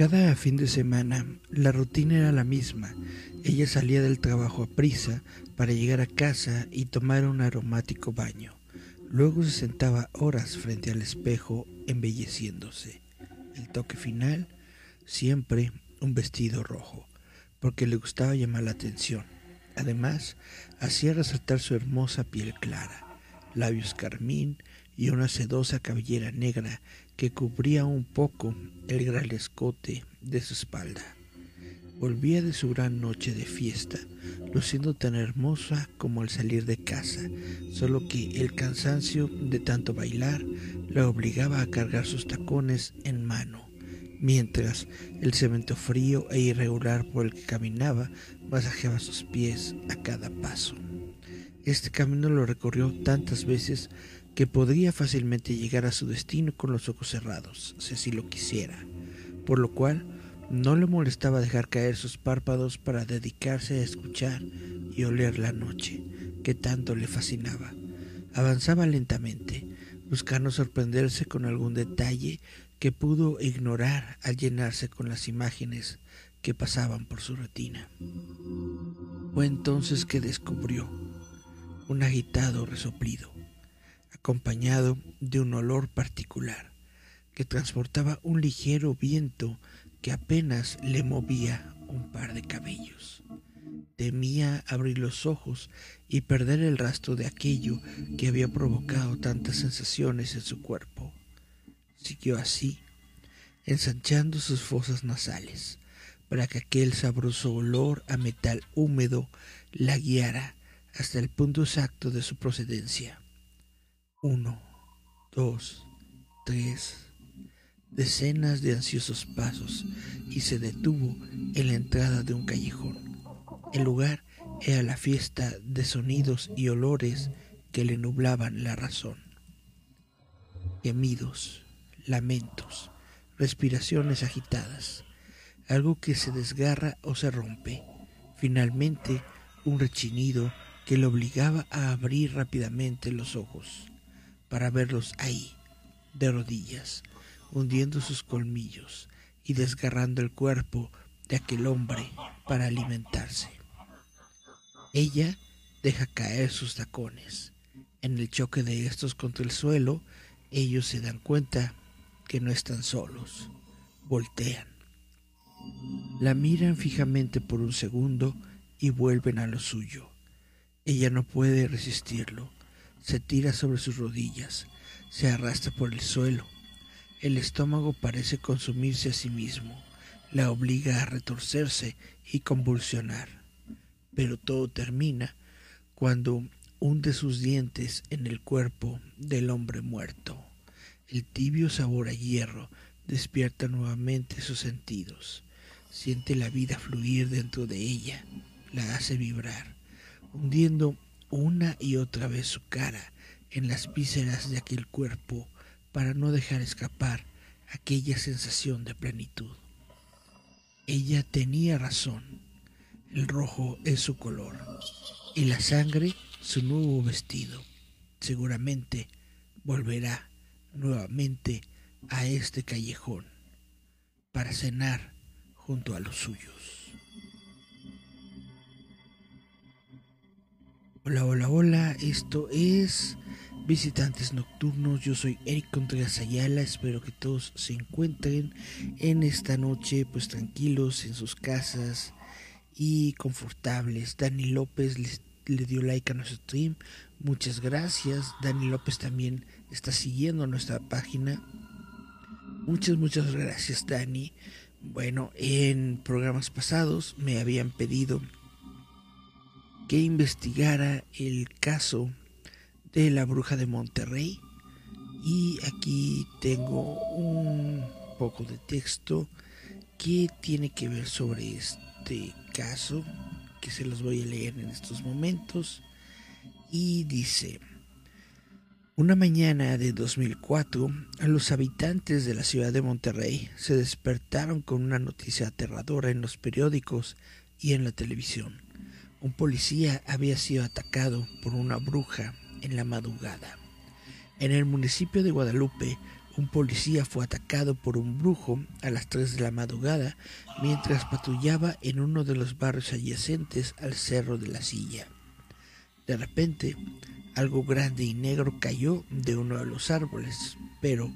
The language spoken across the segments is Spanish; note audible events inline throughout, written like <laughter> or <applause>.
Cada fin de semana la rutina era la misma. Ella salía del trabajo a prisa para llegar a casa y tomar un aromático baño. Luego se sentaba horas frente al espejo embelleciéndose. El toque final, siempre un vestido rojo, porque le gustaba llamar la atención. Además, hacía resaltar su hermosa piel clara, labios carmín y una sedosa cabellera negra que cubría un poco el gran escote de su espalda. Volvía de su gran noche de fiesta, luciendo tan hermosa como al salir de casa, solo que el cansancio de tanto bailar la obligaba a cargar sus tacones en mano, mientras el cemento frío e irregular por el que caminaba masajeaba sus pies a cada paso. Este camino lo recorrió tantas veces que podría fácilmente llegar a su destino con los ojos cerrados, si así lo quisiera, por lo cual no le molestaba dejar caer sus párpados para dedicarse a escuchar y oler la noche, que tanto le fascinaba. Avanzaba lentamente, buscando sorprenderse con algún detalle que pudo ignorar al llenarse con las imágenes que pasaban por su retina. Fue entonces que descubrió un agitado resoplido acompañado de un olor particular que transportaba un ligero viento que apenas le movía un par de cabellos. Temía abrir los ojos y perder el rastro de aquello que había provocado tantas sensaciones en su cuerpo. Siguió así, ensanchando sus fosas nasales, para que aquel sabroso olor a metal húmedo la guiara hasta el punto exacto de su procedencia. Uno, dos, tres, decenas de ansiosos pasos y se detuvo en la entrada de un callejón. El lugar era la fiesta de sonidos y olores que le nublaban la razón. Gemidos, lamentos, respiraciones agitadas, algo que se desgarra o se rompe. Finalmente, un rechinido que le obligaba a abrir rápidamente los ojos para verlos ahí, de rodillas, hundiendo sus colmillos y desgarrando el cuerpo de aquel hombre para alimentarse. Ella deja caer sus tacones. En el choque de estos contra el suelo, ellos se dan cuenta que no están solos. Voltean. La miran fijamente por un segundo y vuelven a lo suyo. Ella no puede resistirlo se tira sobre sus rodillas, se arrastra por el suelo. El estómago parece consumirse a sí mismo, la obliga a retorcerse y convulsionar. Pero todo termina cuando hunde sus dientes en el cuerpo del hombre muerto. El tibio sabor a hierro despierta nuevamente sus sentidos. Siente la vida fluir dentro de ella, la hace vibrar, hundiendo una y otra vez su cara en las vísceras de aquel cuerpo para no dejar escapar aquella sensación de plenitud. Ella tenía razón. El rojo es su color y la sangre su nuevo vestido. Seguramente volverá nuevamente a este callejón para cenar junto a los suyos. Hola, hola, hola, esto es Visitantes Nocturnos, yo soy Eric Contreras Ayala, espero que todos se encuentren en esta noche pues tranquilos en sus casas y confortables. Dani López le dio like a nuestro stream, muchas gracias. Dani López también está siguiendo nuestra página. Muchas, muchas gracias Dani. Bueno, en programas pasados me habían pedido que investigara el caso de la bruja de Monterrey. Y aquí tengo un poco de texto que tiene que ver sobre este caso, que se los voy a leer en estos momentos. Y dice, una mañana de 2004, los habitantes de la ciudad de Monterrey se despertaron con una noticia aterradora en los periódicos y en la televisión un policía había sido atacado por una bruja en la madrugada. En el municipio de Guadalupe, un policía fue atacado por un brujo a las 3 de la madrugada mientras patrullaba en uno de los barrios adyacentes al Cerro de la Silla. De repente, algo grande y negro cayó de uno de los árboles, pero,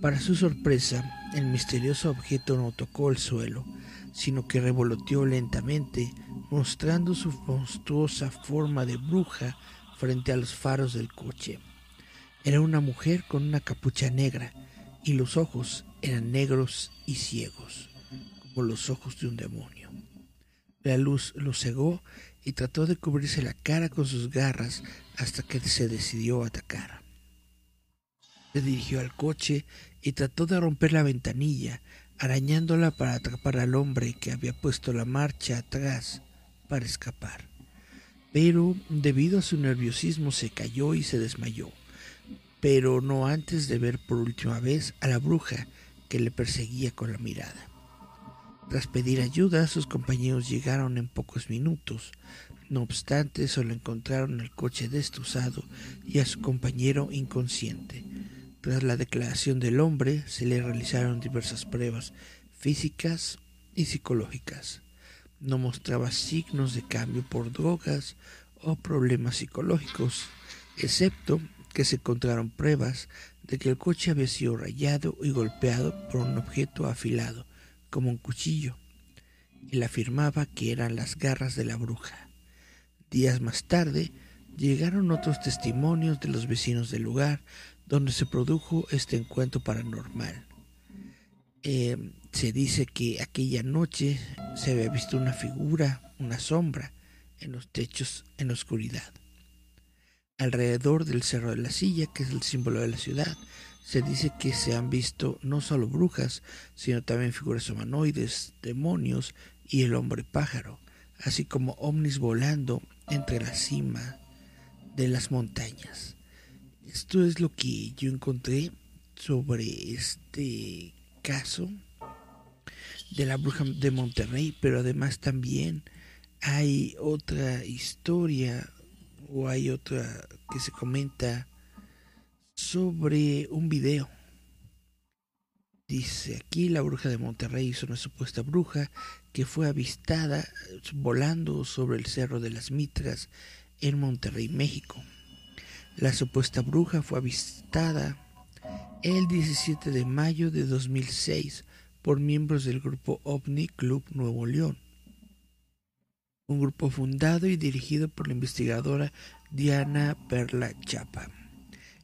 para su sorpresa, el misterioso objeto no tocó el suelo, sino que revoloteó lentamente, mostrando su monstruosa forma de bruja frente a los faros del coche. Era una mujer con una capucha negra y los ojos eran negros y ciegos, como los ojos de un demonio. La luz lo cegó y trató de cubrirse la cara con sus garras hasta que se decidió a atacar. Se dirigió al coche y trató de romper la ventanilla, arañándola para atrapar al hombre que había puesto la marcha atrás para escapar. Pero debido a su nerviosismo se cayó y se desmayó pero no antes de ver por última vez a la bruja que le perseguía con la mirada. Tras pedir ayuda, sus compañeros llegaron en pocos minutos. No obstante, solo encontraron el coche destrozado y a su compañero inconsciente. Tras la declaración del hombre, se le realizaron diversas pruebas físicas y psicológicas. No mostraba signos de cambio por drogas o problemas psicológicos, excepto que se encontraron pruebas de que el coche había sido rayado y golpeado por un objeto afilado, como un cuchillo. Él afirmaba que eran las garras de la bruja. Días más tarde llegaron otros testimonios de los vecinos del lugar donde se produjo este encuentro paranormal. Eh, se dice que aquella noche se había visto una figura, una sombra, en los techos en la oscuridad. Alrededor del Cerro de la Silla, que es el símbolo de la ciudad, se dice que se han visto no solo brujas, sino también figuras humanoides, demonios y el hombre pájaro, así como ovnis volando entre la cima de las montañas. Esto es lo que yo encontré sobre este caso de la bruja de Monterrey, pero además también hay otra historia o hay otra que se comenta sobre un video. Dice aquí la bruja de Monterrey hizo una supuesta bruja que fue avistada volando sobre el Cerro de las Mitras en Monterrey, México. La supuesta bruja fue avistada el 17 de mayo de 2006 por miembros del grupo OVNI Club Nuevo León un grupo fundado y dirigido por la investigadora Diana Perla Chapa.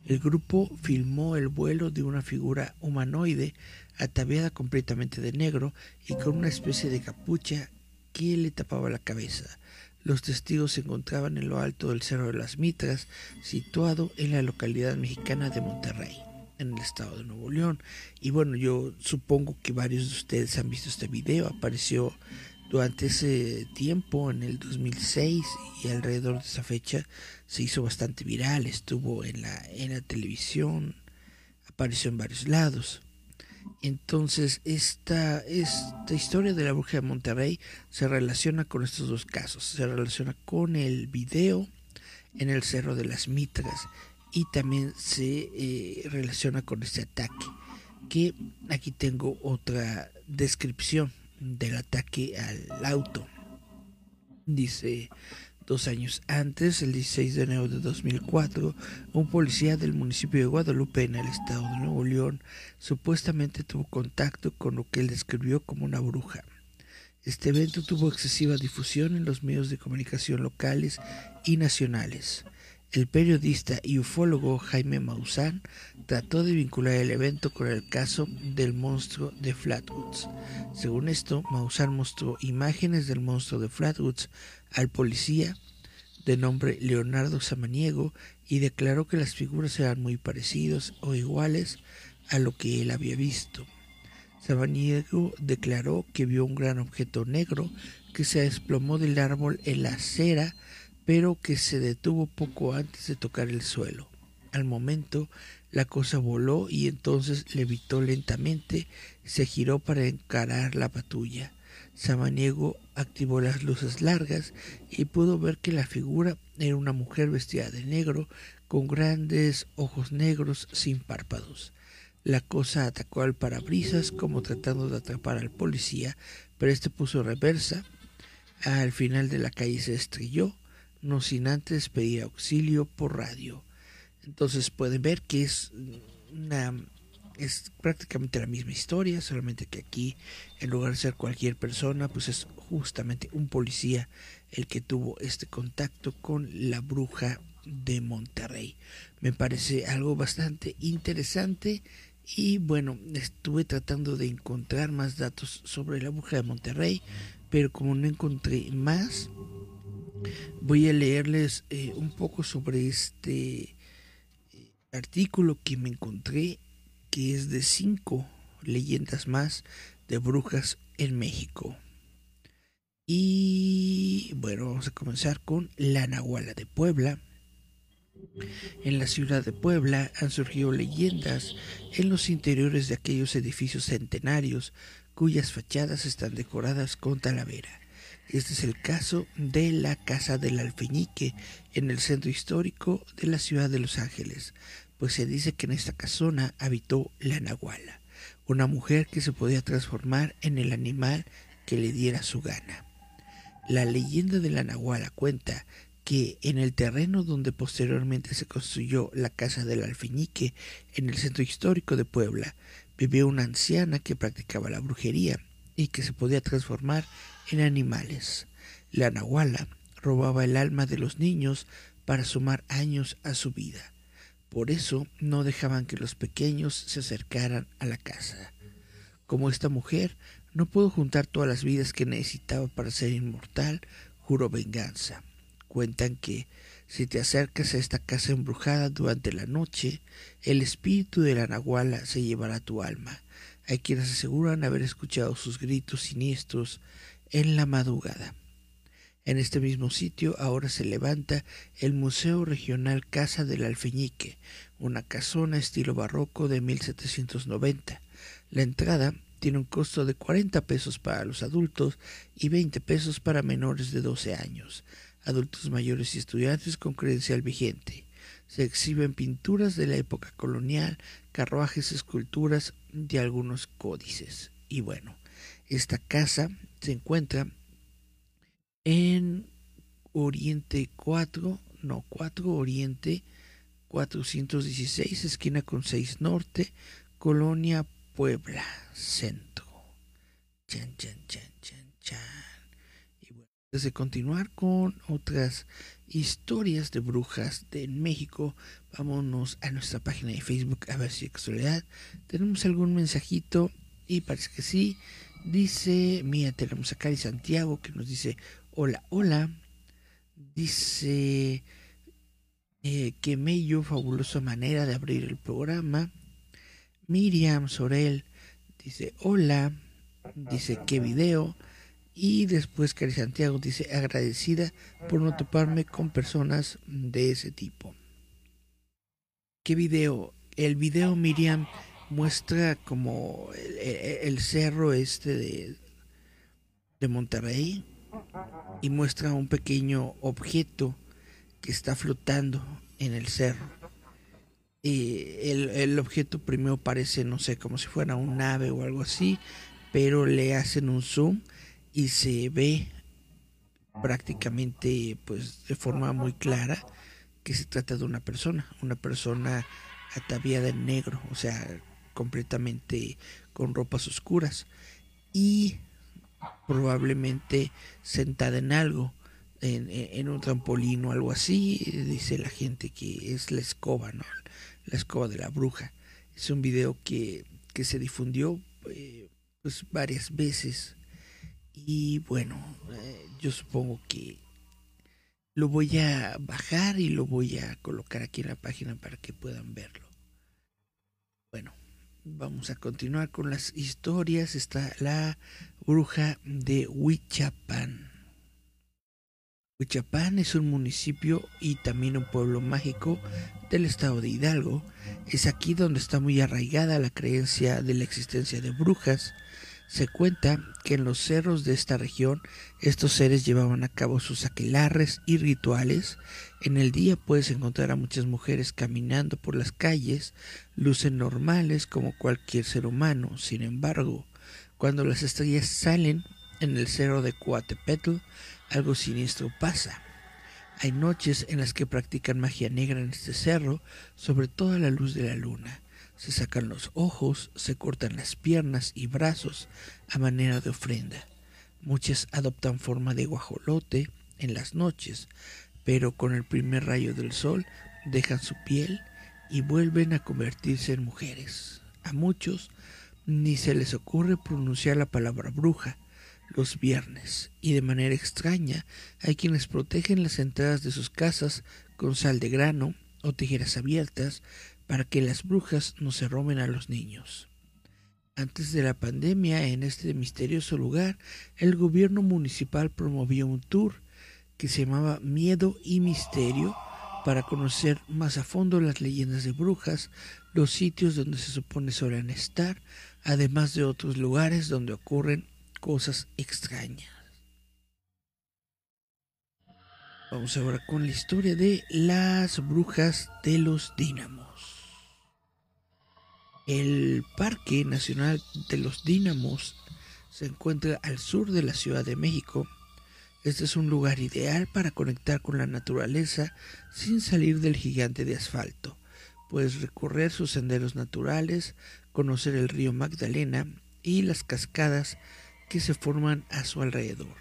El grupo filmó el vuelo de una figura humanoide ataviada completamente de negro y con una especie de capucha que le tapaba la cabeza. Los testigos se encontraban en lo alto del Cerro de las Mitras, situado en la localidad mexicana de Monterrey, en el estado de Nuevo León. Y bueno, yo supongo que varios de ustedes han visto este video, apareció durante ese tiempo, en el 2006 y alrededor de esa fecha, se hizo bastante viral, estuvo en la, en la televisión, apareció en varios lados. Entonces, esta, esta historia de la bruja de Monterrey se relaciona con estos dos casos. Se relaciona con el video en el Cerro de las Mitras y también se eh, relaciona con este ataque. Que aquí tengo otra descripción del ataque al auto. Dice, dos años antes, el 16 de enero de 2004, un policía del municipio de Guadalupe, en el estado de Nuevo León, supuestamente tuvo contacto con lo que él describió como una bruja. Este evento tuvo excesiva difusión en los medios de comunicación locales y nacionales. El periodista y ufólogo Jaime Maussan trató de vincular el evento con el caso del monstruo de Flatwoods. Según esto, Maussan mostró imágenes del monstruo de Flatwoods al policía de nombre Leonardo Samaniego y declaró que las figuras eran muy parecidos o iguales a lo que él había visto. Samaniego declaró que vio un gran objeto negro que se desplomó del árbol en la acera pero que se detuvo poco antes de tocar el suelo. Al momento, la cosa voló y entonces levitó lentamente, se giró para encarar la patrulla. Samaniego activó las luces largas y pudo ver que la figura era una mujer vestida de negro, con grandes ojos negros sin párpados. La cosa atacó al parabrisas como tratando de atrapar al policía, pero este puso reversa. Al final de la calle se estrelló, no sin antes pedir auxilio por radio. Entonces pueden ver que es una es prácticamente la misma historia, solamente que aquí en lugar de ser cualquier persona, pues es justamente un policía el que tuvo este contacto con la bruja de Monterrey. Me parece algo bastante interesante y bueno, estuve tratando de encontrar más datos sobre la bruja de Monterrey, pero como no encontré más, voy a leerles eh, un poco sobre este eh, artículo que me encontré, que es de cinco leyendas más de brujas en México. Y bueno, vamos a comenzar con la Nahuala de Puebla. En la ciudad de Puebla han surgido leyendas en los interiores de aquellos edificios centenarios cuyas fachadas están decoradas con talavera. Este es el caso de la Casa del Alfeñique en el centro histórico de la ciudad de Los Ángeles, pues se dice que en esta casona habitó la Nahuala, una mujer que se podía transformar en el animal que le diera su gana. La leyenda de la Nahuala cuenta que en el terreno donde posteriormente se construyó la casa del alfeñique en el centro histórico de Puebla, vivió una anciana que practicaba la brujería y que se podía transformar en animales. La Nahuala robaba el alma de los niños para sumar años a su vida. Por eso no dejaban que los pequeños se acercaran a la casa. Como esta mujer no pudo juntar todas las vidas que necesitaba para ser inmortal, juró venganza. Cuentan que si te acercas a esta casa embrujada durante la noche, el espíritu de la Nahuala se llevará tu alma. Hay quienes aseguran haber escuchado sus gritos siniestros en la madrugada. En este mismo sitio ahora se levanta el Museo Regional Casa del Alfeñique, una casona estilo barroco de 1790. La entrada tiene un costo de 40 pesos para los adultos y 20 pesos para menores de 12 años adultos mayores y estudiantes con credencial vigente. Se exhiben pinturas de la época colonial, carruajes, esculturas de algunos códices. Y bueno, esta casa se encuentra en Oriente 4, no, 4 Oriente 416, esquina con 6 Norte, Colonia Puebla, Centro. Chan, chan, chan, chan, chan de continuar con otras historias de brujas de México, vámonos a nuestra página de Facebook a ver si casualidad tenemos algún mensajito y parece que sí. Dice, mira, tenemos a Cari Santiago que nos dice, hola, hola. Dice eh, que mello, fabulosa manera de abrir el programa. Miriam Sorel dice, hola. Dice, qué video. Y después Cari Santiago dice agradecida por no toparme con personas de ese tipo. ¿Qué video? El video Miriam muestra como el, cerro este de, de Monterrey y muestra un pequeño objeto que está flotando en el cerro. Y el, el, objeto primero parece, no sé, como si fuera un nave o algo así, pero le hacen un zoom y se ve prácticamente pues de forma muy clara que se trata de una persona, una persona ataviada en negro, o sea, completamente con ropas oscuras y probablemente sentada en algo, en, un trampolín o algo así, dice la gente que es la escoba, ¿no? La escoba de la bruja. Es un video que, que se difundió eh, pues varias veces y bueno, eh, yo supongo que lo voy a bajar y lo voy a colocar aquí en la página para que puedan verlo. Bueno, vamos a continuar con las historias. Está la bruja de Huichapan. Huichapan es un municipio y también un pueblo mágico del estado de Hidalgo. Es aquí donde está muy arraigada la creencia de la existencia de brujas se cuenta que en los cerros de esta región estos seres llevaban a cabo sus aquelarres y rituales En el día puedes encontrar a muchas mujeres caminando por las calles, lucen normales como cualquier ser humano. Sin embargo, cuando las estrellas salen en el cerro de Coatepetl, algo siniestro pasa. Hay noches en las que practican magia negra en este cerro, sobre toda la luz de la luna. Se sacan los ojos, se cortan las piernas y brazos a manera de ofrenda. Muchas adoptan forma de guajolote en las noches, pero con el primer rayo del sol dejan su piel y vuelven a convertirse en mujeres. A muchos ni se les ocurre pronunciar la palabra bruja los viernes, y de manera extraña hay quienes protegen las entradas de sus casas con sal de grano o tijeras abiertas para que las brujas no se roben a los niños. Antes de la pandemia, en este misterioso lugar, el gobierno municipal promovió un tour que se llamaba Miedo y Misterio para conocer más a fondo las leyendas de brujas, los sitios donde se supone suelen estar, además de otros lugares donde ocurren cosas extrañas. Vamos ahora con la historia de las brujas de los dínamos. El Parque Nacional de los Dínamos se encuentra al sur de la Ciudad de México. Este es un lugar ideal para conectar con la naturaleza sin salir del gigante de asfalto. Puedes recorrer sus senderos naturales, conocer el río Magdalena y las cascadas que se forman a su alrededor.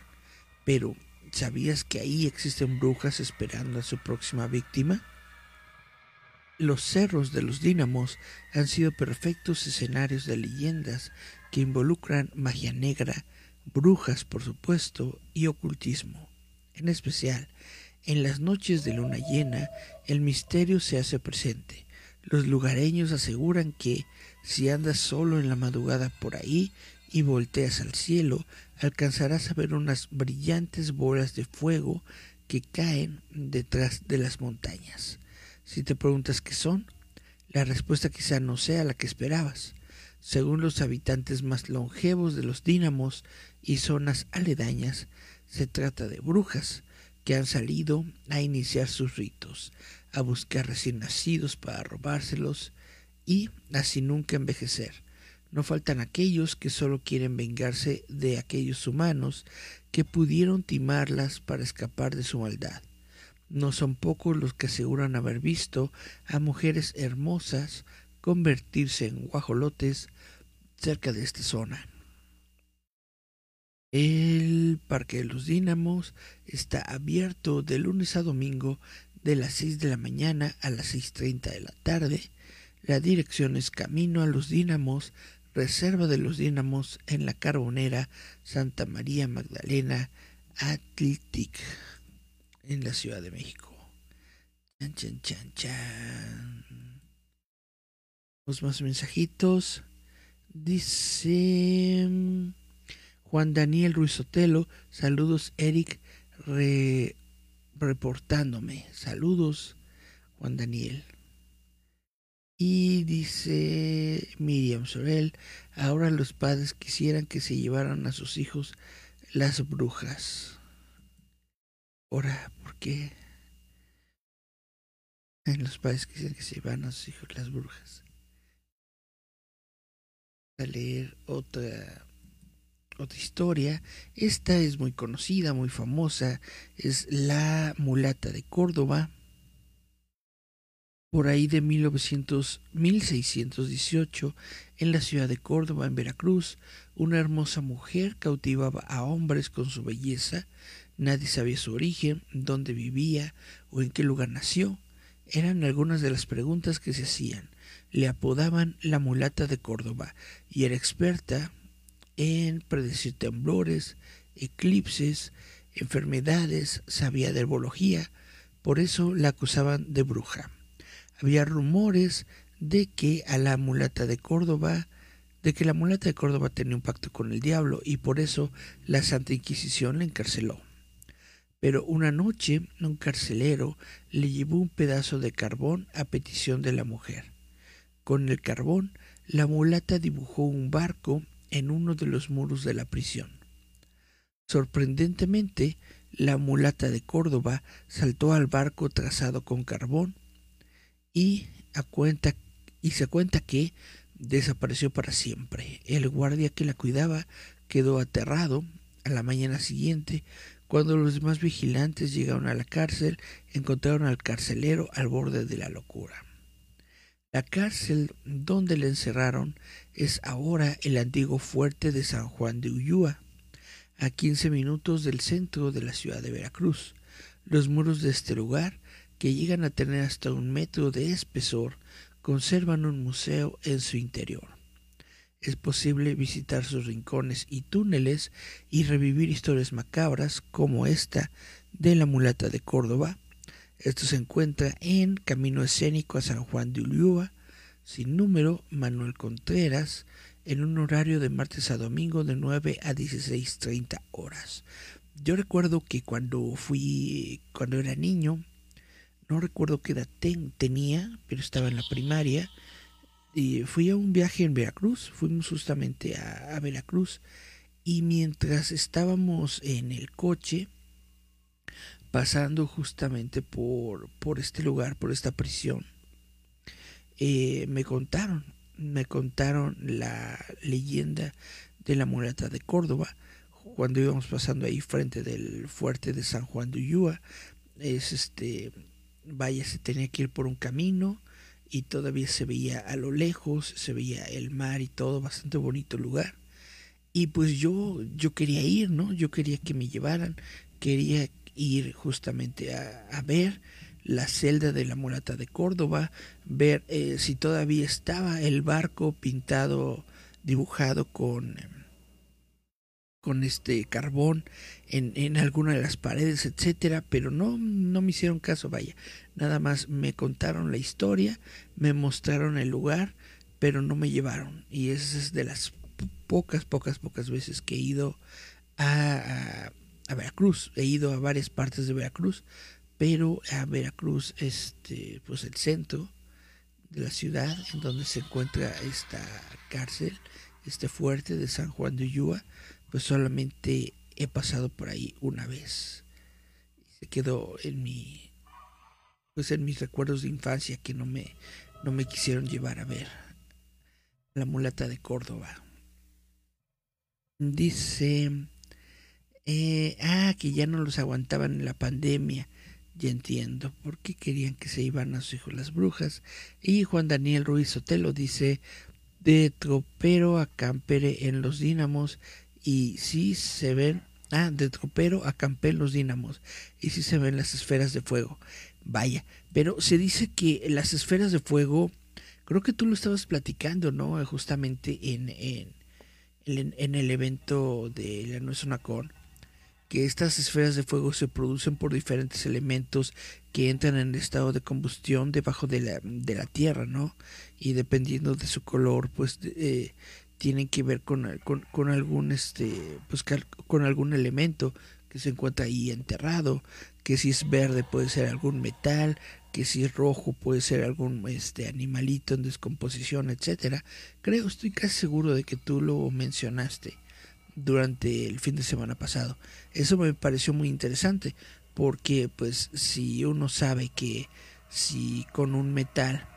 Pero, ¿sabías que ahí existen brujas esperando a su próxima víctima? Los cerros de los dínamos han sido perfectos escenarios de leyendas que involucran magia negra, brujas por supuesto y ocultismo. En especial, en las noches de luna llena, el misterio se hace presente. Los lugareños aseguran que, si andas solo en la madrugada por ahí y volteas al cielo, alcanzarás a ver unas brillantes bolas de fuego que caen detrás de las montañas. Si te preguntas qué son, la respuesta quizá no sea la que esperabas. Según los habitantes más longevos de los dínamos y zonas aledañas, se trata de brujas que han salido a iniciar sus ritos, a buscar recién nacidos para robárselos y así nunca envejecer no faltan aquellos que solo quieren vengarse de aquellos humanos que pudieron timarlas para escapar de su maldad. No son pocos los que aseguran haber visto a mujeres hermosas convertirse en guajolotes cerca de esta zona. El Parque de los Dínamos está abierto de lunes a domingo de las 6 de la mañana a las 6.30 de la tarde. La dirección es Camino a los Dínamos Reserva de los Dínamos en la Carbonera Santa María Magdalena Atlitic en la Ciudad de México. Chan, chan, chan, chan. Más mensajitos. Dice Juan Daniel Ruiz Otelo. Saludos, Eric, reportándome. Saludos, Juan Daniel. Y dice Miriam Sorel, ahora los padres quisieran que se llevaran a sus hijos las brujas. Ahora, ¿por qué? Los padres quisieran que se llevaran a sus hijos las brujas. A leer otra otra historia. Esta es muy conocida, muy famosa. Es La mulata de Córdoba por ahí de 1900, 1618, en la ciudad de Córdoba, en Veracruz, una hermosa mujer cautivaba a hombres con su belleza. Nadie sabía su origen, dónde vivía o en qué lugar nació. Eran algunas de las preguntas que se hacían. Le apodaban la mulata de Córdoba y era experta en predecir temblores, eclipses, enfermedades, sabía de herbología. Por eso la acusaban de bruja había rumores de que a la mulata de Córdoba, de que la mulata de Córdoba tenía un pacto con el diablo y por eso la Santa Inquisición la encarceló. Pero una noche un carcelero le llevó un pedazo de carbón a petición de la mujer. Con el carbón, la mulata dibujó un barco en uno de los muros de la prisión. Sorprendentemente, la mulata de Córdoba saltó al barco trazado con carbón y, se cuenta que desapareció para siempre. El guardia que la cuidaba quedó aterrado. A la mañana siguiente, cuando los demás vigilantes llegaron a la cárcel, encontraron al carcelero al borde de la locura. La cárcel donde le encerraron es ahora el antiguo fuerte de San Juan de Ulúa, a 15 minutos del centro de la ciudad de Veracruz. Los muros de este lugar, que llegan a tener hasta un metro de espesor, conservan un museo en su interior. Es posible visitar sus rincones y túneles y revivir historias macabras como esta de la mulata de Córdoba. Esto se encuentra en Camino Escénico a San Juan de Ulúa, sin número, Manuel Contreras, en un horario de martes a domingo de 9 a 16.30 horas. Yo recuerdo que cuando fui, cuando era niño, no recuerdo qué edad tenía, pero estaba en la primaria, y fui a un viaje en Veracruz, fuimos justamente a, a Veracruz, y mientras estábamos en el coche, pasando justamente por, por este lugar, por esta prisión, eh, me contaron, me contaron la leyenda de la mulata de Córdoba cuando íbamos pasando ahí frente del fuerte de San Juan de Ulúa. Es este, vaya, se tenía que ir por un camino y todavía se veía a lo lejos, se veía el mar y todo, bastante bonito lugar. Y pues yo, yo quería ir, ¿no? Yo quería que me llevaran, quería ir justamente a, ver la celda de la mulata de Córdoba, ver eh, si todavía estaba el barco pintado, dibujado con, con este carbón en, en alguna de las paredes, etcétera, pero no, no me hicieron caso, vaya, nada más me contaron la historia, me mostraron el lugar, pero no me llevaron. Y esa es de las pocas, pocas, pocas veces que he ido a, a Veracruz. He ido a varias partes de Veracruz, pero a Veracruz, este, pues el centro de la ciudad en donde se encuentra esta cárcel, este fuerte de San Juan de Ulúa, pues solamente he pasado por ahí una vez. Se quedó en mi, pues en mis recuerdos de infancia que no me, no me quisieron llevar a ver la mulata de Córdoba. Dice, eh, ah, que ya no los aguantaban en la pandemia ya entiendo por qué querían que se iban a su hijo las brujas. Y Juan Daniel Ruiz Sotelo dice, de tropero a campere en los dínamos y si se ven, ah, de tropero a campe en los dínamos y si se ven las esferas de fuego. Vaya, pero se dice que las esferas de fuego, creo que tú lo estabas platicando, ¿no? Justamente en, en, en, el evento de la Con que estas esferas de fuego se producen por diferentes elementos que entran en estado de combustión debajo de la, de la tierra, ¿no? Y dependiendo de su color, pues eh, tienen que ver con, con, algún este pues con algún elemento que se encuentra ahí enterrado, que si es verde puede ser algún metal, que si es rojo puede ser algún este animalito en descomposición, etcétera. Creo, estoy casi seguro de que tú lo mencionaste durante el fin de semana pasado. Eso me pareció muy interesante porque pues si uno sabe que si con un metal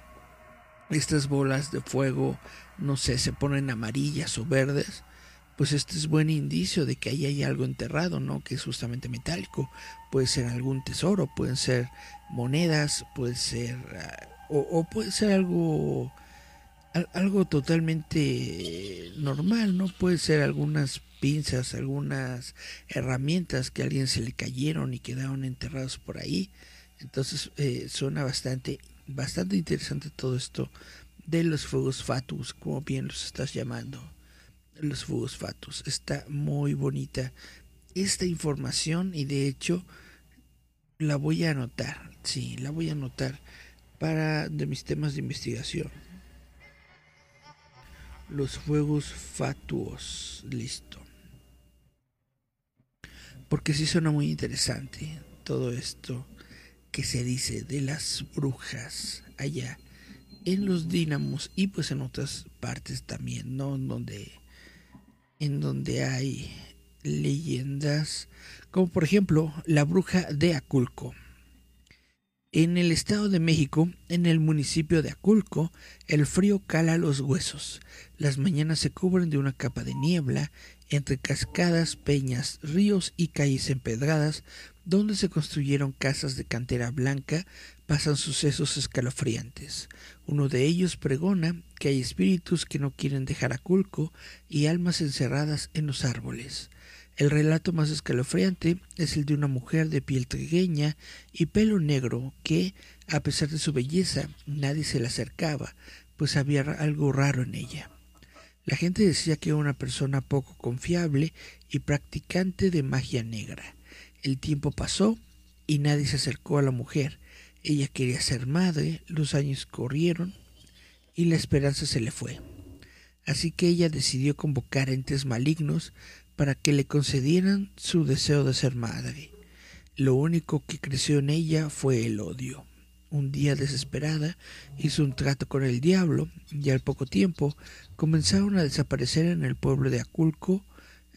estas bolas de fuego no sé se ponen amarillas o verdes pues este es buen indicio de que ahí hay algo enterrado no que es justamente metálico puede ser algún tesoro pueden ser monedas puede ser ah, o, o puede ser algo algo totalmente normal, ¿no? Puede ser algunas pinzas, algunas herramientas que a alguien se le cayeron y quedaron enterrados por ahí. Entonces eh, suena bastante, bastante interesante todo esto de los fuegos fatus, como bien los estás llamando. Los fuegos fatus. Está muy bonita esta información y de hecho la voy a anotar. Sí, la voy a anotar para de mis temas de investigación los fuegos fatuos. Listo. Porque sí suena muy interesante todo esto que se dice de las brujas allá en los dínamos y pues en otras partes también, ¿no? En donde, en donde hay leyendas, como por ejemplo la bruja de Aculco. En el Estado de México, en el municipio de Aculco, el frío cala los huesos. Las mañanas se cubren de una capa de niebla, entre cascadas, peñas, ríos y calles empedradas, donde se construyeron casas de cantera blanca, pasan sucesos escalofriantes. Uno de ellos pregona que hay espíritus que no quieren dejar Aculco y almas encerradas en los árboles. El relato más escalofriante es el de una mujer de piel trigueña y pelo negro que, a pesar de su belleza, nadie se le acercaba, pues había algo raro en ella. La gente decía que era una persona poco confiable y practicante de magia negra. El tiempo pasó y nadie se acercó a la mujer. Ella quería ser madre, los años corrieron y la esperanza se le fue. Así que ella decidió convocar entes malignos para que le concedieran su deseo de ser madre. Lo único que creció en ella fue el odio. Un día desesperada hizo un trato con el diablo y al poco tiempo comenzaron a desaparecer en el pueblo de Aculco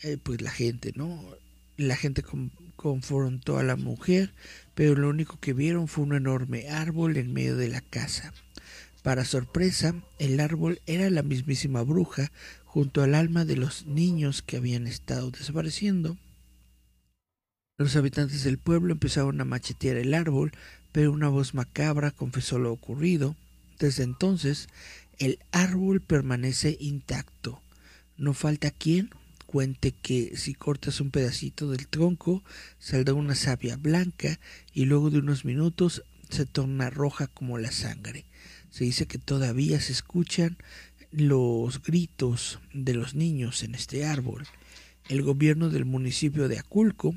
eh, pues la gente, ¿no? La gente confrontó a la mujer, pero lo único que vieron fue un enorme árbol en medio de la casa. Para sorpresa, el árbol era la mismísima bruja junto al alma de los niños que habían estado desapareciendo. Los habitantes del pueblo empezaron a machetear el árbol, pero una voz macabra confesó lo ocurrido. Desde entonces, el árbol permanece intacto. No falta quien cuente que si cortas un pedacito del tronco, saldrá una savia blanca y luego de unos minutos se torna roja como la sangre. Se dice que todavía se escuchan los gritos de los niños en este árbol. El gobierno del municipio de Aculco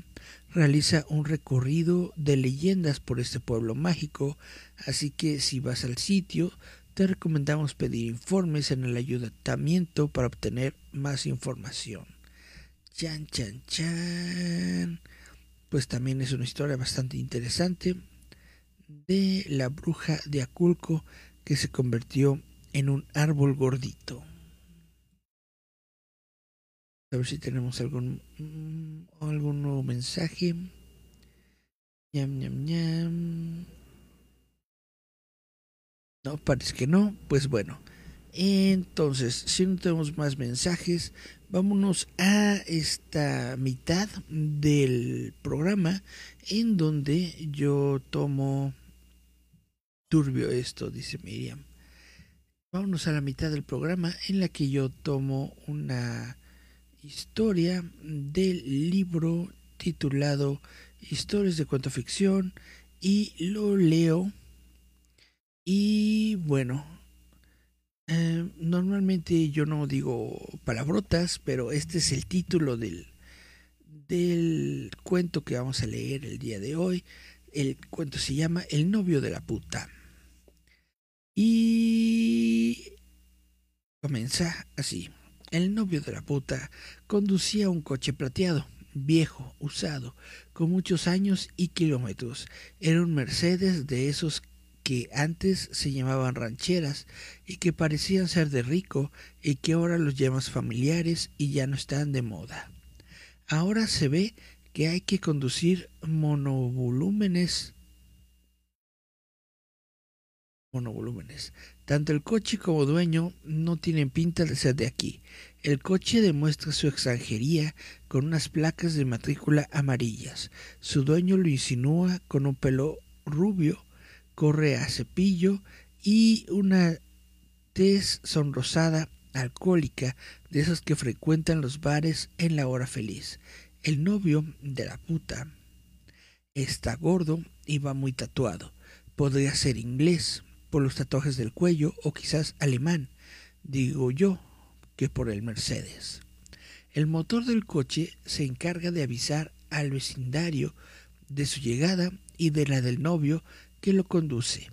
realiza un recorrido de leyendas por este pueblo mágico, así que si vas al sitio, te recomendamos pedir informes en el ayuntamiento para obtener más información. Chan, chan, chan. Pues también es una historia bastante interesante de la bruja de Aculco que se convirtió en un árbol gordito. A ver si tenemos algún mm, algún nuevo mensaje. Ñam, ñam, ñam. No, parece que no. Pues bueno. Entonces, si no tenemos más mensajes, vámonos a esta mitad del programa en donde yo tomo turbio esto, dice Miriam. Vámonos a la mitad del programa en la que yo tomo una historia del libro titulado Historias de cuento ficción y lo leo. Y bueno, eh, normalmente yo no digo palabrotas, pero este es el título del, del cuento que vamos a leer el día de hoy. El cuento se llama El novio de la puta. Y comienza así. El novio de la puta conducía un coche plateado, viejo, usado, con muchos años y kilómetros. Era un Mercedes de esos que antes se llamaban rancheras y que parecían ser de rico y que ahora los llamas familiares y ya no están de moda. Ahora se ve que hay que conducir monovolúmenes monovolúmenes. Tanto el coche como dueño no tienen pinta de ser de aquí. El coche demuestra su extranjería con unas placas de matrícula amarillas. Su dueño lo insinúa con un pelo rubio, corre a cepillo y una tez sonrosada alcohólica de esas que frecuentan los bares en la hora feliz. El novio de la puta está gordo y va muy tatuado. Podría ser inglés, por los tatuajes del cuello o quizás alemán, digo yo, que por el Mercedes. El motor del coche se encarga de avisar al vecindario de su llegada y de la del novio que lo conduce.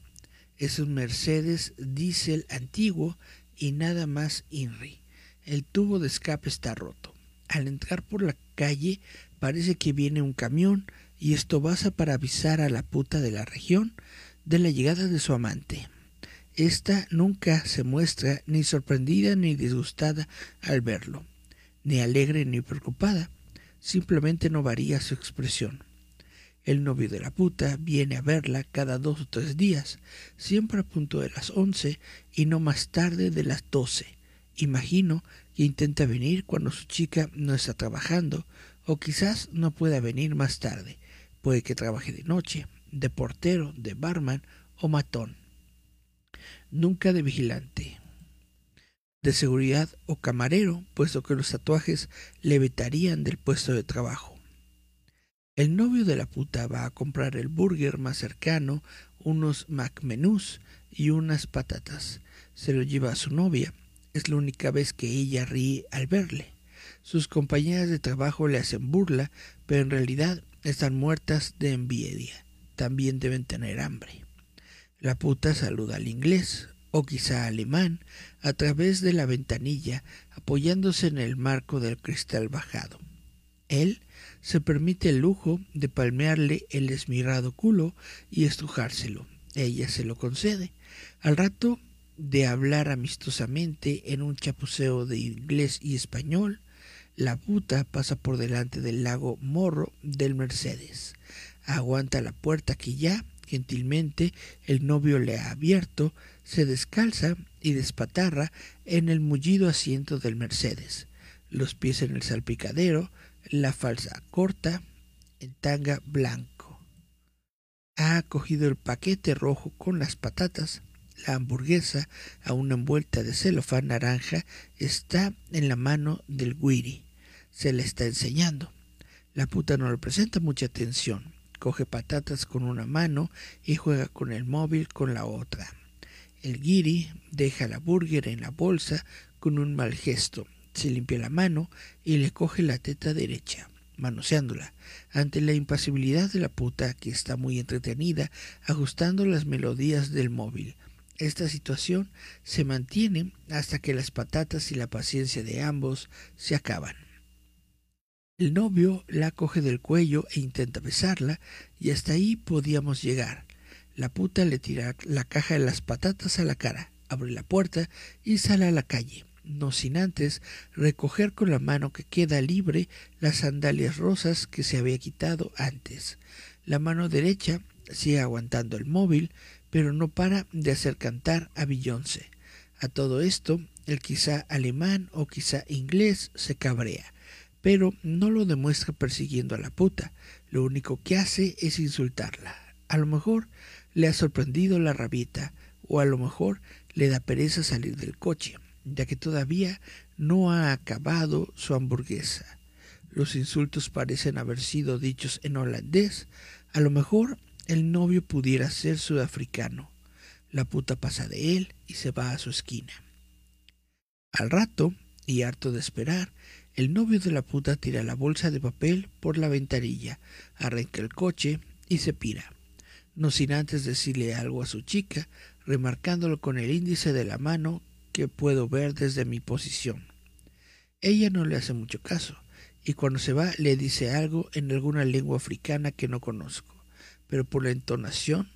Es un Mercedes diésel antiguo y nada más INRI. El tubo de escape está roto. Al entrar por la calle parece que viene un camión y esto basta para avisar a la puta de la región de la llegada de su amante. Esta nunca se muestra ni sorprendida ni disgustada al verlo, ni alegre ni preocupada. simplemente no varía su expresión. El novio de la puta viene a verla cada dos o tres días, siempre a punto de las once y no más tarde de las doce. Imagino que intenta venir cuando su chica no está trabajando, o quizás no pueda venir más tarde. Puede que trabaje de noche, de portero, de barman o matón. Nunca de vigilante, de seguridad o camarero, puesto que los tatuajes le vetarían del puesto de trabajo. El novio de la puta va a comprar el burger más cercano, unos McMenús y unas patatas. Se lo lleva a su novia. Es la única vez que ella ríe al verle. Sus compañeras de trabajo le hacen burla, pero en realidad están muertas de envidia. También deben tener hambre. La puta saluda al inglés, o quizá alemán, a través de la ventanilla, apoyándose en el marco del cristal bajado. Él se permite el lujo de palmearle el esmirado culo y estrujárselo. Ella se lo concede. Al rato de hablar amistosamente en un chapuceo de inglés y español, la puta pasa por delante del lago Morro del Mercedes. Aguanta la puerta que ya, gentilmente, el novio le ha abierto, se descalza y despatarra en el mullido asiento del Mercedes, los pies en el salpicadero, la falsa corta, en tanga blanco. Ha cogido el paquete rojo con las patatas. La hamburguesa, aún envuelta de celofán naranja, está en la mano del guiri. Se le está enseñando. La puta no le presenta mucha atención. Coge patatas con una mano y juega con el móvil con la otra. El guiri deja la burger en la bolsa con un mal gesto se limpia la mano y le coge la teta derecha, manoseándola, ante la impasibilidad de la puta que está muy entretenida ajustando las melodías del móvil. Esta situación se mantiene hasta que las patatas y la paciencia de ambos se acaban. El novio la coge del cuello e intenta besarla, y hasta ahí podíamos llegar. La puta le tira la caja de las patatas a la cara, abre la puerta y sale a la calle no sin antes recoger con la mano que queda libre las sandalias rosas que se había quitado antes. La mano derecha sigue aguantando el móvil, pero no para de hacer cantar a Beyoncé. A todo esto, el quizá alemán o quizá inglés se cabrea, pero no lo demuestra persiguiendo a la puta, lo único que hace es insultarla. A lo mejor le ha sorprendido la rabita, o a lo mejor le da pereza salir del coche ya que todavía no ha acabado su hamburguesa. Los insultos parecen haber sido dichos en holandés. A lo mejor el novio pudiera ser sudafricano. La puta pasa de él y se va a su esquina. Al rato, y harto de esperar, el novio de la puta tira la bolsa de papel por la ventanilla, arranca el coche y se pira, no sin antes decirle algo a su chica, remarcándolo con el índice de la mano que puedo ver desde mi posición. Ella no le hace mucho caso, y cuando se va le dice algo en alguna lengua africana que no conozco, pero por la entonación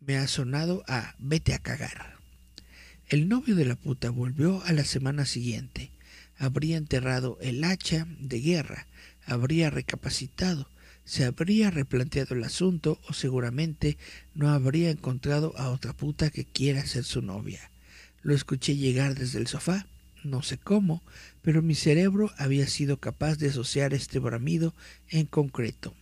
me ha sonado a vete a cagar. El novio de la puta volvió a la semana siguiente. Habría enterrado el hacha de guerra, habría recapacitado, se habría replanteado el asunto o seguramente no habría encontrado a otra puta que quiera ser su novia. Lo escuché llegar desde el sofá, no sé cómo, pero mi cerebro había sido capaz de asociar este bramido en concreto.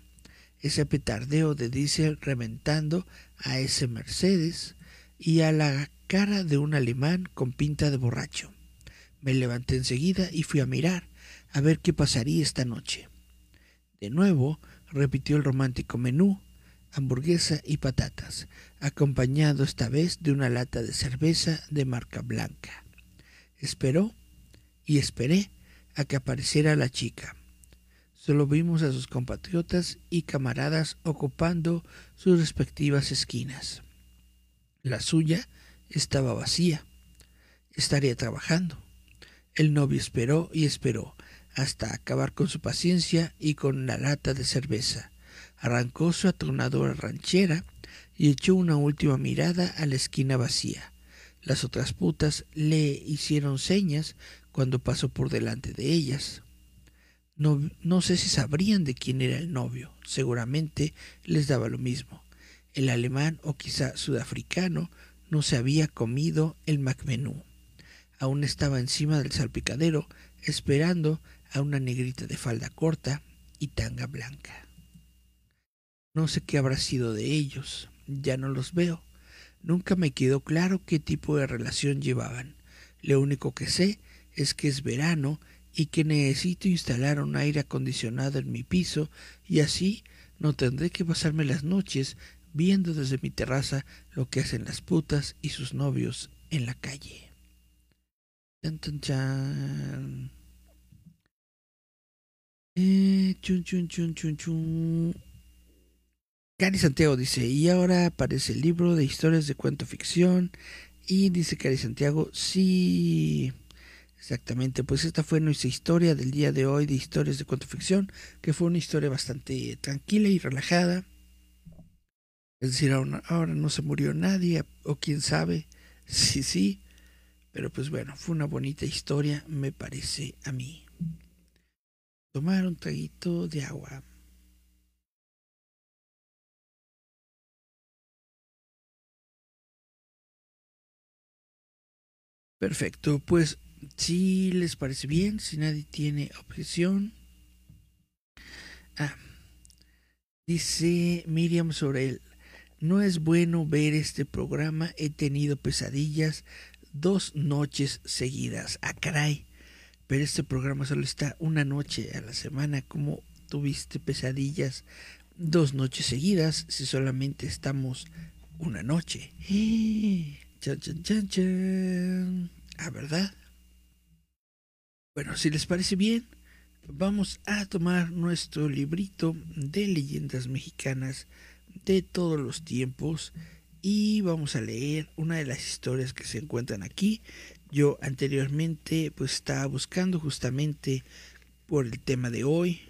Ese petardeo de diésel reventando a ese Mercedes y a la cara de un alemán con pinta de borracho. Me levanté enseguida y fui a mirar, a ver qué pasaría esta noche. De nuevo repitió el romántico menú, hamburguesa y patatas, acompañado esta vez de una lata de cerveza de marca blanca. Esperó y esperé a que apareciera la chica. Solo vimos a sus compatriotas y camaradas ocupando sus respectivas esquinas. La suya estaba vacía. Estaría trabajando. El novio esperó y esperó hasta acabar con su paciencia y con la lata de cerveza arrancó su atronadora ranchera y echó una última mirada a la esquina vacía. Las otras putas le hicieron señas cuando pasó por delante de ellas. No, no sé si sabrían de quién era el novio, seguramente les daba lo mismo. El alemán o quizá sudafricano no se había comido el macmenú. Aún estaba encima del salpicadero esperando a una negrita de falda corta y tanga blanca. No sé qué habrá sido de ellos, ya no los veo. Nunca me quedó claro qué tipo de relación llevaban. Lo único que sé es que es verano y que necesito instalar un aire acondicionado en mi piso y así no tendré que pasarme las noches viendo desde mi terraza lo que hacen las putas y sus novios en la calle. Eh, chun, chun, chun, chun, chun. Cari Santiago dice, y ahora aparece el libro de historias de cuento ficción. Y dice Cari Santiago, sí, exactamente, pues esta fue nuestra historia del día de hoy de historias de cuento ficción, que fue una historia bastante tranquila y relajada. Es decir, ahora no se murió nadie, o quién sabe, <laughs> sí, sí, pero pues bueno, fue una bonita historia, me parece a mí. Tomar un traguito de agua. Perfecto, pues si les parece bien, si nadie tiene objeción. Ah, dice Miriam sobre él. No es bueno ver este programa, he tenido pesadillas dos noches seguidas. Ah, caray. Pero este programa solo está una noche a la semana. ¿Cómo tuviste pesadillas dos noches seguidas si solamente estamos una noche? <gasps> Chan, chan, chan, chan. Ah, ¿verdad? Bueno, si les parece bien, vamos a tomar nuestro librito de leyendas mexicanas de todos los tiempos y vamos a leer una de las historias que se encuentran aquí. Yo anteriormente pues estaba buscando justamente por el tema de hoy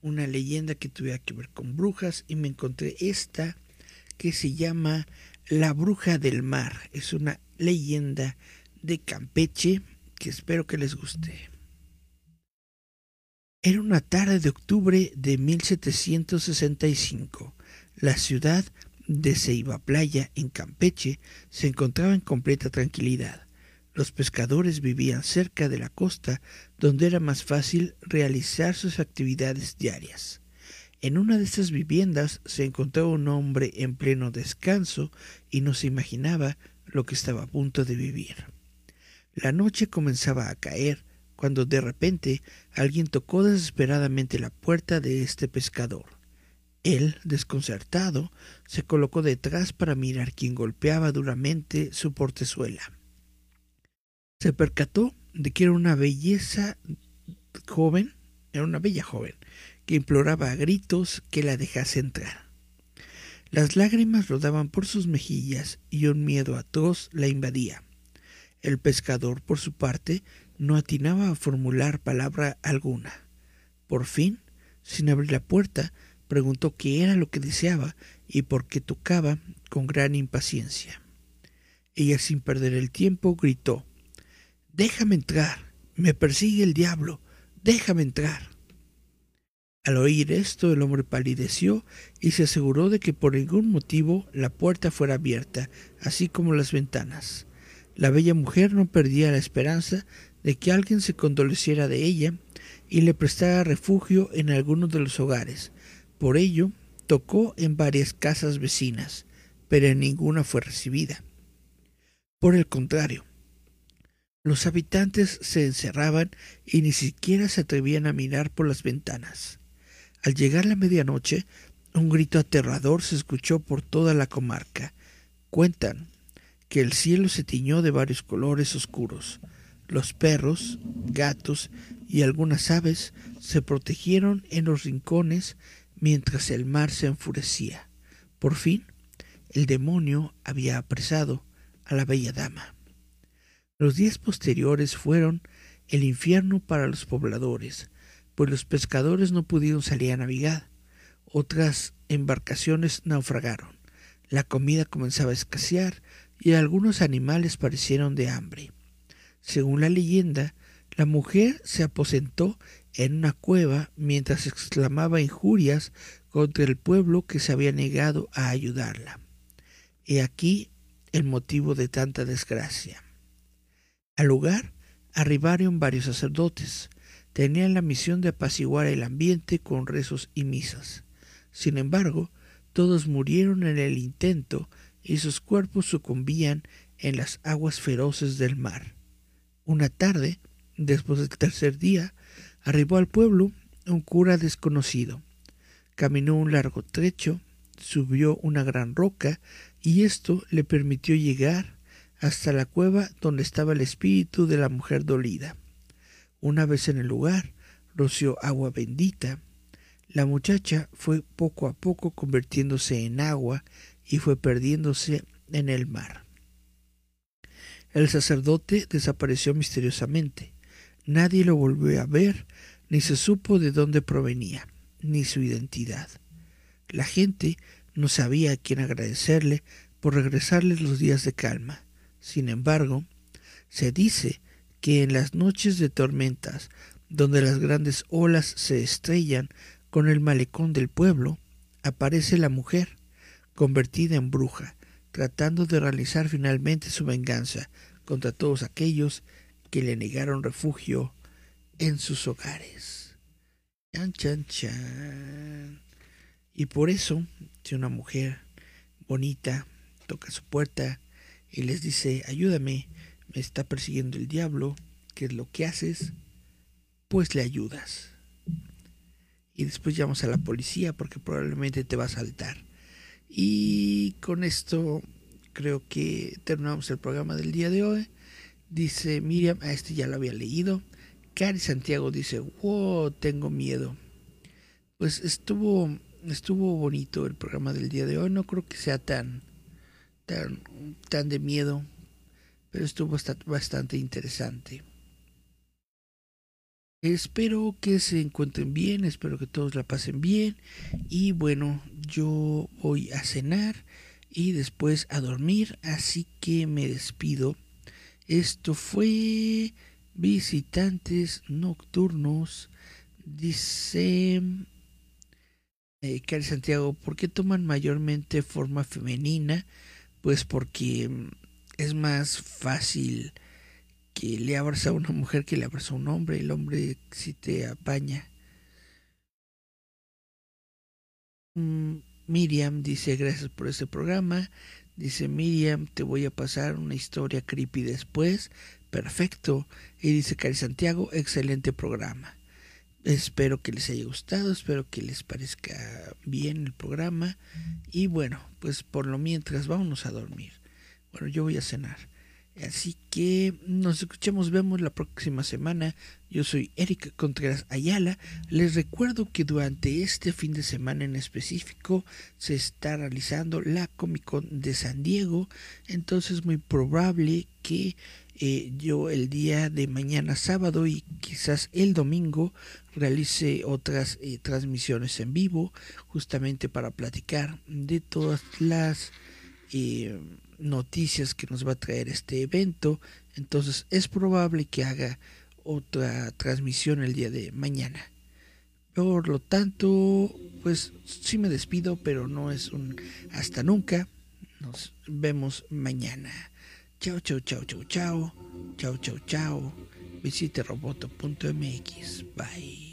una leyenda que tuviera que ver con brujas y me encontré esta que se llama la bruja del mar es una leyenda de Campeche que espero que les guste. Era una tarde de octubre de 1765. La ciudad de Ceiba Playa, en Campeche, se encontraba en completa tranquilidad. Los pescadores vivían cerca de la costa, donde era más fácil realizar sus actividades diarias. En una de esas viviendas se encontraba un hombre en pleno descanso y no se imaginaba lo que estaba a punto de vivir. La noche comenzaba a caer cuando de repente alguien tocó desesperadamente la puerta de este pescador. Él, desconcertado, se colocó detrás para mirar quién golpeaba duramente su portezuela. Se percató de que era una belleza joven, era una bella joven, que imploraba a gritos que la dejase entrar. Las lágrimas rodaban por sus mejillas y un miedo atroz la invadía. El pescador, por su parte, no atinaba a formular palabra alguna. Por fin, sin abrir la puerta, preguntó qué era lo que deseaba y por qué tocaba con gran impaciencia. Ella, sin perder el tiempo, gritó Déjame entrar. Me persigue el diablo. Déjame entrar. Al oír esto, el hombre palideció y se aseguró de que por ningún motivo la puerta fuera abierta, así como las ventanas. La bella mujer no perdía la esperanza de que alguien se condoleciera de ella y le prestara refugio en alguno de los hogares. Por ello, tocó en varias casas vecinas, pero en ninguna fue recibida. Por el contrario, los habitantes se encerraban y ni siquiera se atrevían a mirar por las ventanas. Al llegar la medianoche, un grito aterrador se escuchó por toda la comarca. Cuentan que el cielo se tiñó de varios colores oscuros. Los perros, gatos y algunas aves se protegieron en los rincones mientras el mar se enfurecía. Por fin, el demonio había apresado a la bella dama. Los días posteriores fueron el infierno para los pobladores, pues los pescadores no pudieron salir a navegar. Otras embarcaciones naufragaron. La comida comenzaba a escasear y algunos animales parecieron de hambre. Según la leyenda, La mujer se aposentó en una cueva mientras exclamaba injurias contra el pueblo que se había negado a ayudarla. He aquí el motivo de tanta desgracia. Al lugar arribaron varios sacerdotes. Tenían la misión de apaciguar el ambiente con rezos y misas. Sin embargo, todos murieron en el intento y sus cuerpos sucumbían en las aguas feroces del mar. Una tarde, después del tercer día, arribó al pueblo un cura desconocido. Caminó un largo trecho, subió una gran roca y esto le permitió llegar hasta la cueva donde estaba el espíritu de la mujer dolida. Una vez en el lugar, roció agua bendita. La muchacha fue poco a poco convirtiéndose en agua y fue perdiéndose en el mar. El sacerdote desapareció misteriosamente. Nadie lo volvió a ver, ni se supo de dónde provenía, ni su identidad. La gente no sabía a quién agradecerle por regresarle los días de calma. Sin embargo, se dice que en las noches de tormentas, donde las grandes olas se estrellan con el malecón del pueblo, aparece la mujer, convertida en bruja, tratando de realizar finalmente su venganza contra todos aquellos que le negaron refugio en sus hogares. Chan, chan, chan. Y por eso, si una mujer bonita toca su puerta y les dice, ayúdame, me está persiguiendo el diablo, ¿qué es lo que haces? Pues le ayudas. Y después llamas a la policía porque probablemente te va a saltar. Y con esto creo que terminamos el programa del día de hoy. Dice Miriam, a este ya lo había leído. Cari Santiago dice, wow, tengo miedo. Pues estuvo, estuvo bonito el programa del día de hoy. No creo que sea tan, tan, tan de miedo, pero estuvo bastante interesante. Espero que se encuentren bien, espero que todos la pasen bien y bueno, yo voy a cenar y después a dormir, así que me despido. Esto fue visitantes nocturnos, dice eh, Cari Santiago, ¿por qué toman mayormente forma femenina? Pues porque mm, es más fácil que le abras a una mujer que le abras a un hombre. El hombre si te apaña. Mm, Miriam dice gracias por este programa. Dice Miriam, te voy a pasar una historia creepy después. Perfecto. Y dice Cari Santiago, excelente programa. Espero que les haya gustado, espero que les parezca bien el programa. Y bueno, pues por lo mientras, vámonos a dormir. Bueno, yo voy a cenar. Así que nos escuchamos, vemos la próxima semana. Yo soy Eric Contreras Ayala. Les recuerdo que durante este fin de semana en específico se está realizando la Comic Con de San Diego. Entonces es muy probable que eh, yo el día de mañana sábado y quizás el domingo realice otras eh, transmisiones en vivo justamente para platicar de todas las... Eh, noticias que nos va a traer este evento. Entonces es probable que haga otra transmisión el día de mañana. Por lo tanto, pues sí me despido, pero no es un hasta nunca. Nos vemos mañana. Chao, chao, chao, chao, chao. Chao, chao, chao. Visite roboto.mx. Bye.